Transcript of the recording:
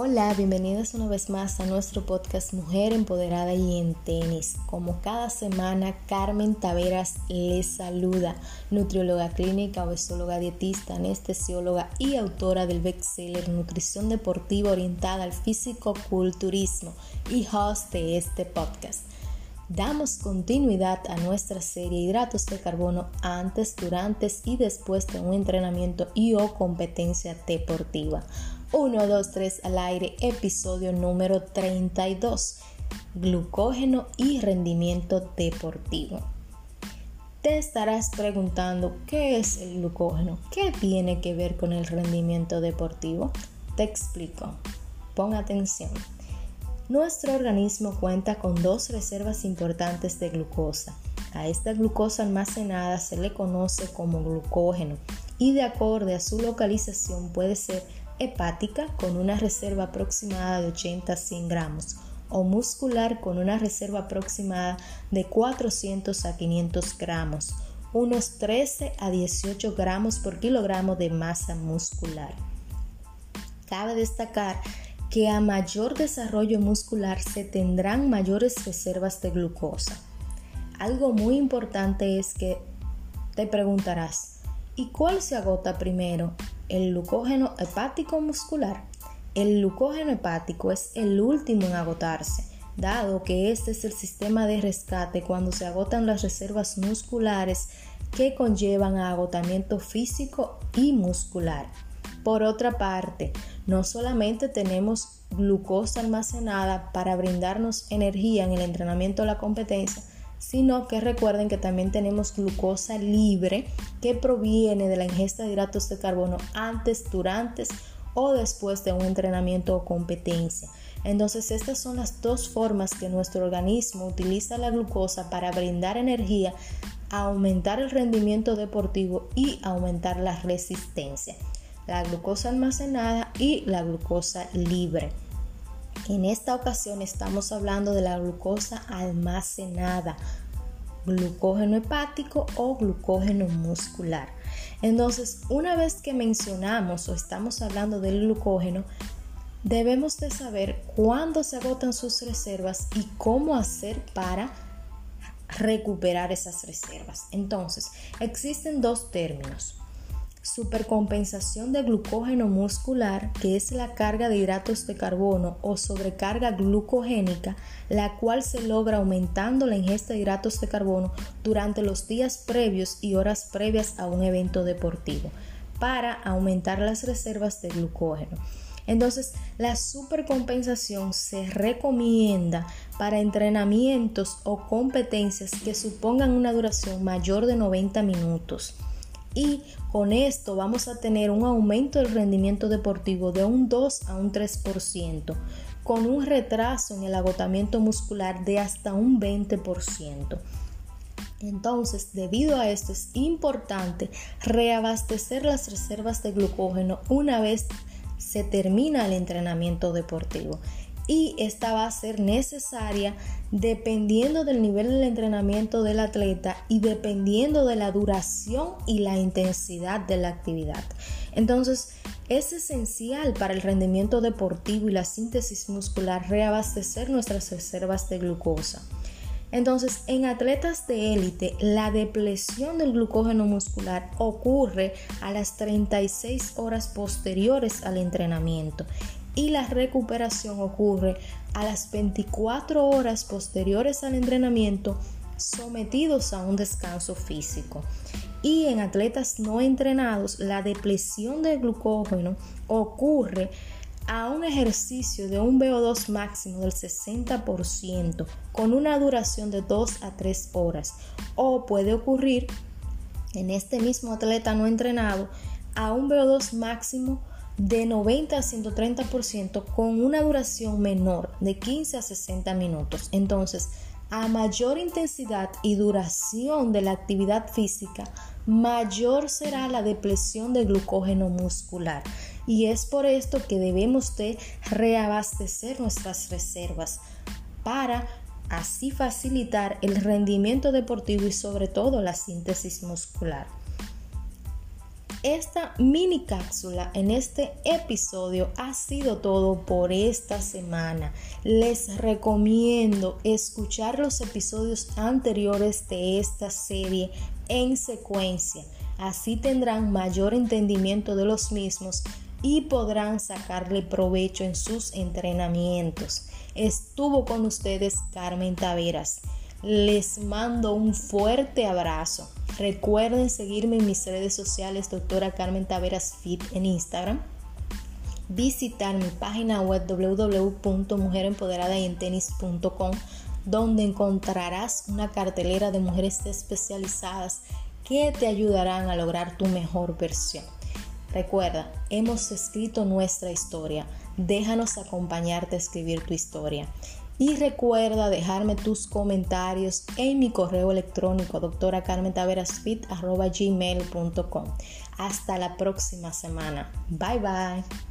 Hola, bienvenidos una vez más a nuestro podcast Mujer Empoderada y en Tenis. Como cada semana, Carmen Taveras les saluda, nutrióloga clínica, obesóloga dietista, anestesióloga y autora del bestseller Nutrición Deportiva Orientada al Físico-Culturismo y host de este podcast. Damos continuidad a nuestra serie Hidratos de Carbono antes, durante y después de un entrenamiento y o competencia deportiva. 1, 2, 3 al aire, episodio número 32, glucógeno y rendimiento deportivo. Te estarás preguntando, ¿qué es el glucógeno? ¿Qué tiene que ver con el rendimiento deportivo? Te explico. Pon atención. Nuestro organismo cuenta con dos reservas importantes de glucosa. A esta glucosa almacenada se le conoce como glucógeno y de acuerdo a su localización puede ser hepática con una reserva aproximada de 80 a 100 gramos o muscular con una reserva aproximada de 400 a 500 gramos, unos 13 a 18 gramos por kilogramo de masa muscular. Cabe destacar que a mayor desarrollo muscular se tendrán mayores reservas de glucosa. Algo muy importante es que te preguntarás, ¿y cuál se agota primero? el glucógeno hepático muscular. El glucógeno hepático es el último en agotarse, dado que este es el sistema de rescate cuando se agotan las reservas musculares que conllevan a agotamiento físico y muscular. Por otra parte, no solamente tenemos glucosa almacenada para brindarnos energía en el entrenamiento o la competencia, sino que recuerden que también tenemos glucosa libre que proviene de la ingesta de hidratos de carbono antes, durante o después de un entrenamiento o competencia. Entonces estas son las dos formas que nuestro organismo utiliza la glucosa para brindar energía, aumentar el rendimiento deportivo y aumentar la resistencia. La glucosa almacenada y la glucosa libre. En esta ocasión estamos hablando de la glucosa almacenada, glucógeno hepático o glucógeno muscular. Entonces, una vez que mencionamos o estamos hablando del glucógeno, debemos de saber cuándo se agotan sus reservas y cómo hacer para recuperar esas reservas. Entonces, existen dos términos supercompensación de glucógeno muscular, que es la carga de hidratos de carbono o sobrecarga glucogénica, la cual se logra aumentando la ingesta de hidratos de carbono durante los días previos y horas previas a un evento deportivo, para aumentar las reservas de glucógeno. Entonces, la supercompensación se recomienda para entrenamientos o competencias que supongan una duración mayor de 90 minutos y con esto vamos a tener un aumento del rendimiento deportivo de un 2 a un 3%, con un retraso en el agotamiento muscular de hasta un 20%. Entonces, debido a esto es importante reabastecer las reservas de glucógeno una vez se termina el entrenamiento deportivo y esta va a ser necesaria dependiendo del nivel del entrenamiento del atleta y dependiendo de la duración y la intensidad de la actividad. Entonces, es esencial para el rendimiento deportivo y la síntesis muscular reabastecer nuestras reservas de glucosa. Entonces, en atletas de élite, la depresión del glucógeno muscular ocurre a las 36 horas posteriores al entrenamiento y la recuperación ocurre a las 24 horas posteriores al entrenamiento sometidos a un descanso físico. Y en atletas no entrenados, la depresión del glucógeno ocurre a un ejercicio de un VO2 máximo del 60% con una duración de 2 a 3 horas. O puede ocurrir en este mismo atleta no entrenado a un VO2 máximo de 90 a 130% con una duración menor de 15 a 60 minutos. Entonces, a mayor intensidad y duración de la actividad física, mayor será la depresión del glucógeno muscular. Y es por esto que debemos de reabastecer nuestras reservas para así facilitar el rendimiento deportivo y sobre todo la síntesis muscular. Esta mini cápsula en este episodio ha sido todo por esta semana. Les recomiendo escuchar los episodios anteriores de esta serie en secuencia. Así tendrán mayor entendimiento de los mismos y podrán sacarle provecho en sus entrenamientos. Estuvo con ustedes Carmen Taveras. Les mando un fuerte abrazo. Recuerden seguirme en mis redes sociales, doctora Carmen Taveras Fit en Instagram. Visitar mi página web www.mujerempoderadayentenis.com donde encontrarás una cartelera de mujeres especializadas que te ayudarán a lograr tu mejor versión. Recuerda, hemos escrito nuestra historia. Déjanos acompañarte a escribir tu historia. Y recuerda dejarme tus comentarios en mi correo electrónico doctora gmail.com. Hasta la próxima semana. Bye bye.